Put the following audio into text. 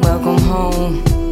Welcome home.